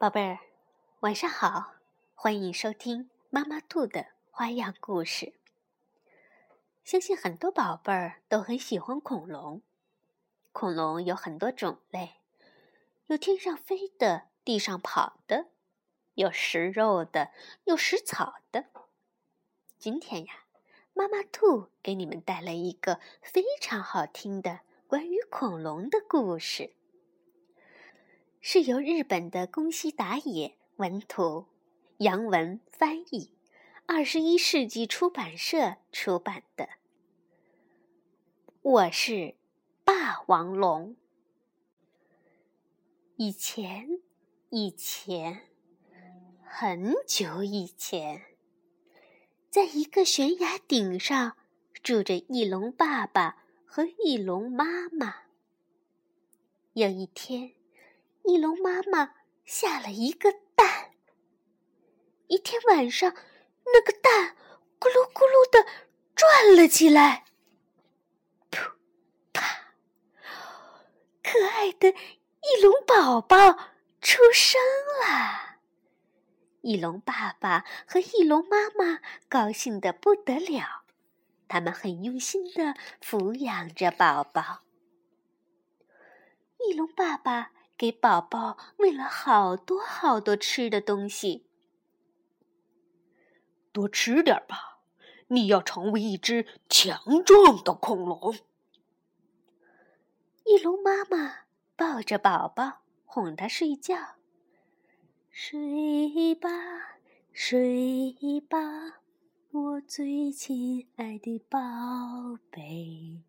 宝贝儿，晚上好！欢迎收听妈妈兔的花样故事。相信很多宝贝儿都很喜欢恐龙。恐龙有很多种类，有天上飞的，地上跑的，有食肉的，有食草的。今天呀，妈妈兔给你们带来一个非常好听的关于恐龙的故事。是由日本的宫西达也文图，杨文翻译，二十一世纪出版社出版的。我是霸王龙。以前，以前，很久以前，在一个悬崖顶上，住着翼龙爸爸和翼龙妈妈。有一天。翼龙妈妈下了一个蛋。一天晚上，那个蛋咕噜咕噜的转了起来，噗啪，可爱的翼龙宝宝出生了。翼龙爸爸和翼龙妈妈高兴的不得了，他们很用心的抚养着宝宝。翼龙爸爸。给宝宝喂了好多好多吃的东西，多吃点吧，你要成为一只强壮的恐龙。翼龙妈妈抱着宝宝，哄他睡觉。睡吧，睡吧，我最亲爱的宝贝。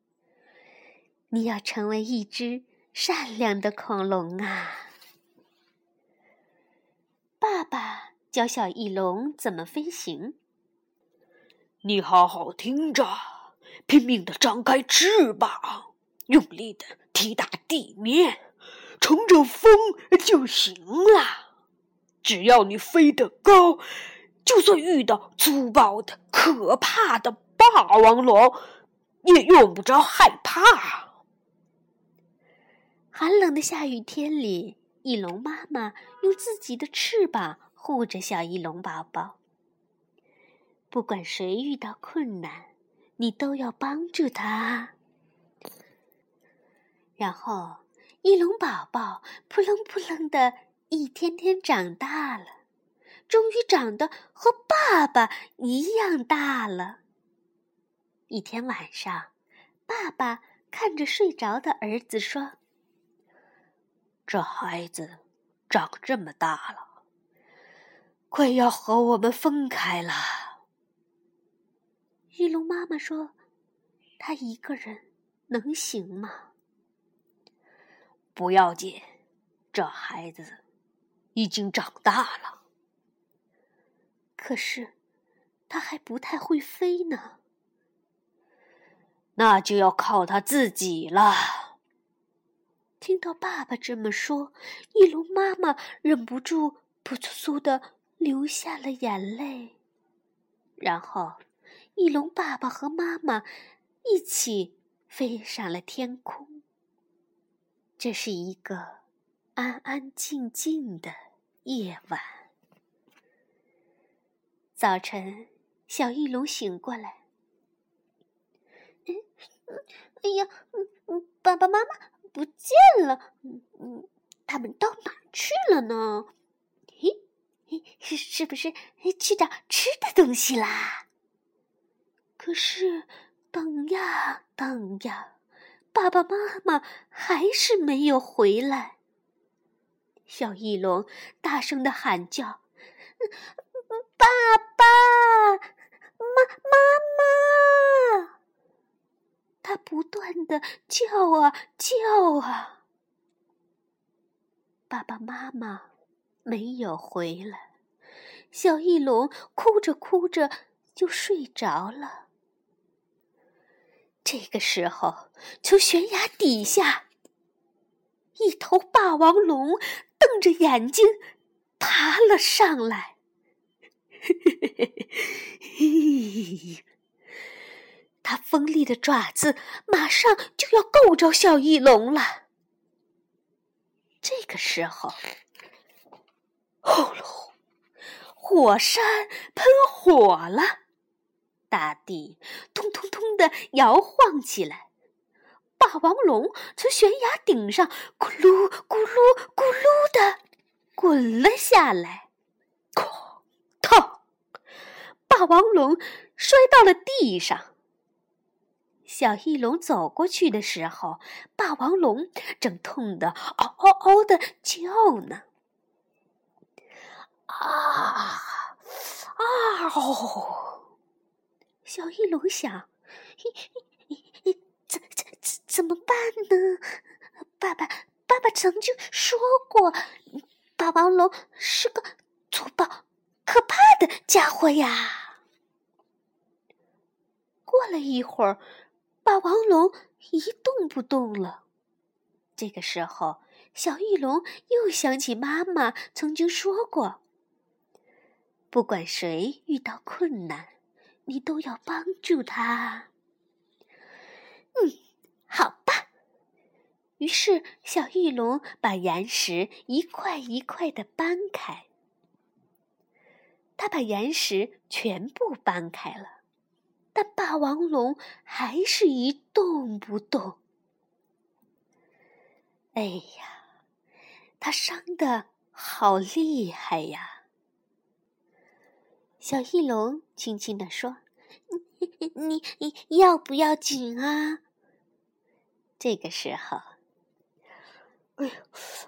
你要成为一只。善良的恐龙啊！爸爸教小翼龙怎么飞行。你好好听着，拼命的张开翅膀，用力的踢打地面，乘着风就行了。只要你飞得高，就算遇到粗暴的、可怕的霸王龙，也用不着害怕。寒冷的下雨天里，翼龙妈妈用自己的翅膀护着小翼龙宝宝。不管谁遇到困难，你都要帮助他。然后，翼龙宝宝扑棱扑棱的一天天长大了，终于长得和爸爸一样大了。一天晚上，爸爸看着睡着的儿子说。这孩子长这么大了，快要和我们分开了。玉龙妈妈说：“他一个人能行吗？”不要紧，这孩子已经长大了。可是他还不太会飞呢，那就要靠他自己了。听到爸爸这么说，翼龙妈妈忍不住扑簌簌的流下了眼泪。然后，翼龙爸爸和妈妈一起飞上了天空。这是一个安安静静的夜晚。早晨，小翼龙醒过来，哎呀，爸爸妈妈。不见了，嗯嗯，他们到哪去了呢？嘿，是是不是去找吃的东西啦？可是等呀等呀，爸爸妈妈还是没有回来。小翼龙大声的喊叫：“爸爸妈妈妈！”他不断的叫啊叫啊，爸爸妈妈没有回来，小翼龙哭着哭着就睡着了。这个时候，从悬崖底下，一头霸王龙瞪着眼睛爬了上来。嘿嘿嘿嘿嘿嘿。它锋利的爪子马上就要够着小翼龙了。这个时候，轰隆，火山喷火了，大地通通通的摇晃起来。霸王龙从悬崖顶上咕噜咕噜咕噜的滚了下来，哐当！霸王龙摔到了地上。小翼龙走过去的时候，霸王龙正痛得嗷嗷嗷的叫呢。啊啊！小翼龙想。怎怎怎怎么办呢？爸爸，爸爸曾经说过，霸王龙是个粗暴、可怕的家伙呀。过了一会儿，王龙一动不动了。这个时候，小翼龙又想起妈妈曾经说过：“不管谁遇到困难，你都要帮助他。”嗯。好吧，于是小翼龙把岩石一块一块的搬开。他把岩石全部搬开了，但霸王龙还是一动不动。哎呀，他伤的好厉害呀！小翼龙轻轻地说：“你你你要不要紧啊？”这个时候，哎呀，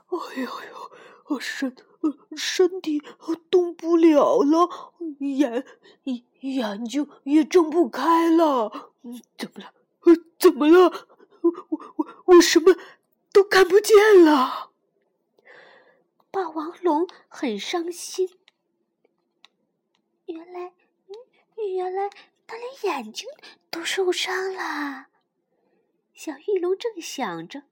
哎呦呦，我身呃身体动不了了，眼眼眼睛也睁不开了。怎么了？呃怎么了？我我我什么都看不见了。霸王龙很伤心。原来，原来他连眼睛都受伤了。小翼龙正想着，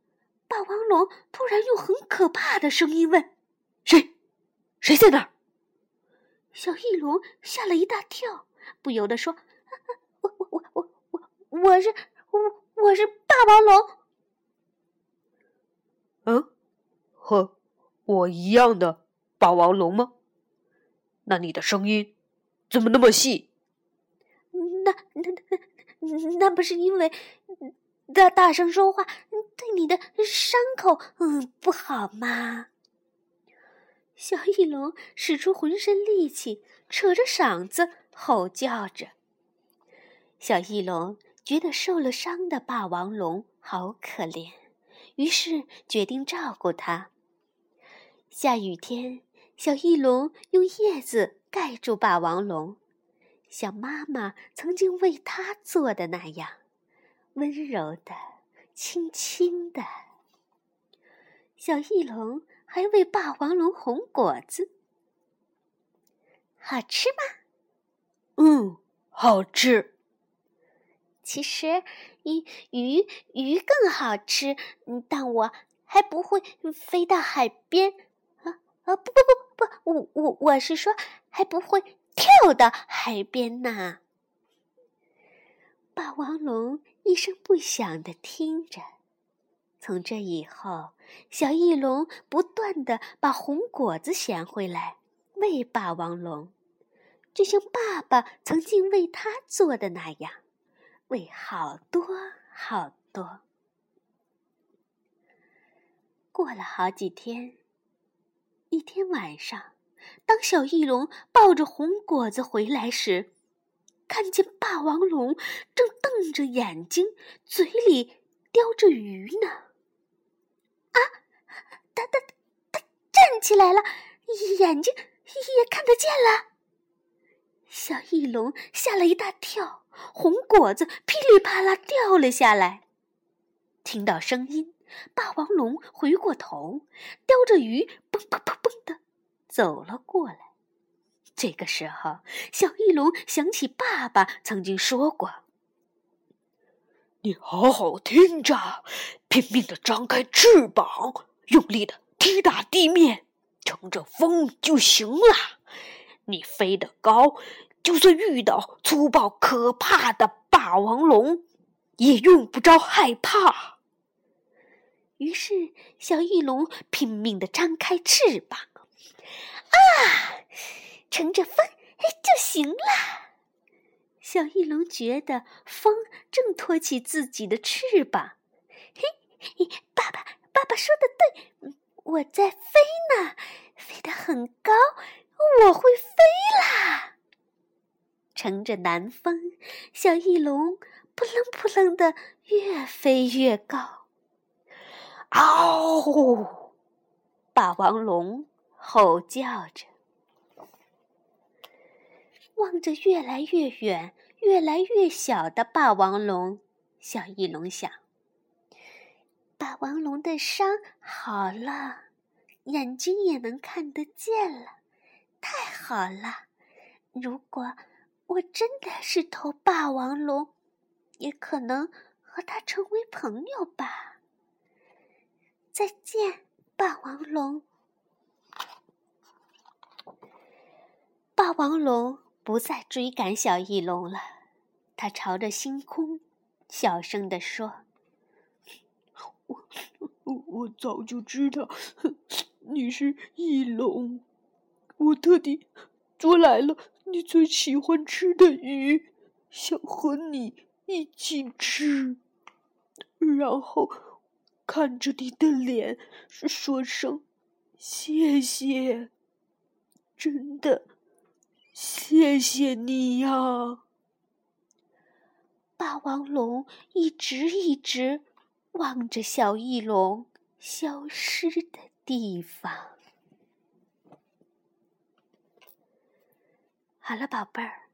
霸王龙突然用很可怕的声音问：“？谁在那儿？”小翼龙吓了一大跳，不由得说：“我我我我我我是我我是霸王龙。”嗯，和我一样的霸王龙吗？那你的声音怎么那么细？那那那那不是因为？大大声说话，对你的伤口，嗯，不好吗？小翼龙使出浑身力气，扯着嗓子吼叫着。小翼龙觉得受了伤的霸王龙好可怜，于是决定照顾它。下雨天，小翼龙用叶子盖住霸王龙，像妈妈曾经为它做的那样。温柔的，轻轻的。小翼龙还喂霸王龙红果子，好吃吗？嗯，好吃。其实鱼鱼鱼更好吃，但我还不会飞到海边。啊啊！不不不不，我我我是说，还不会跳到海边呢。霸王龙。一声不响的听着。从这以后，小翼龙不断的把红果子衔回来喂霸王龙，就像爸爸曾经为他做的那样，喂好多好多。过了好几天，一天晚上，当小翼龙抱着红果子回来时，看见霸王龙正瞪着眼睛，嘴里叼着鱼呢。哒哒哒站起来了，眼睛也看得见了。小翼龙吓了一大跳，红果子噼里啪啦掉了下来。听到声音，霸王龙回过头，叼着鱼，蹦蹦蹦蹦的走了过来。这个时候，小翼龙想起爸爸曾经说过：“你好好听着，拼命的张开翅膀，用力的踢打地面，乘着风就行了。你飞得高，就算遇到粗暴可怕的霸王龙，也用不着害怕。”于是，小翼龙拼命的张开翅膀。啊，乘着风就行了。小翼龙觉得风正托起自己的翅膀。嘿嘿，爸，说的对，我在飞呢，飞得很高，我会飞啦。乘着南风，小翼龙扑棱扑棱的越飞越高。嗷！霸王龙吼叫着，望着越来越远、越来越小的霸王龙，小翼龙想。霸王龙的伤好了，眼睛也能看得见了，太好了！如果我真的是头霸王龙，也可能和它成为朋友吧。再见，霸王龙！霸王龙不再追赶小翼龙了，它朝着星空小声地说。我早就知道你是翼龙，我特地捉来了你最喜欢吃的鱼，想和你一起吃，然后看着你的脸说声谢谢，真的谢谢你呀！霸王龙一直一直。望着小翼龙消失的地方。好了，宝贝儿，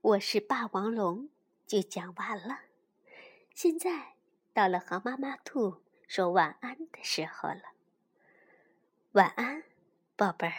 我是霸王龙，就讲完了。现在到了和妈妈兔说晚安的时候了。晚安，宝贝儿。